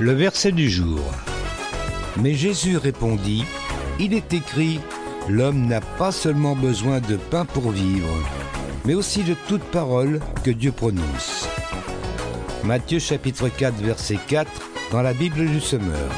Le verset du jour. Mais Jésus répondit, Il est écrit, L'homme n'a pas seulement besoin de pain pour vivre, mais aussi de toute parole que Dieu prononce. Matthieu chapitre 4 verset 4 dans la Bible du Semeur.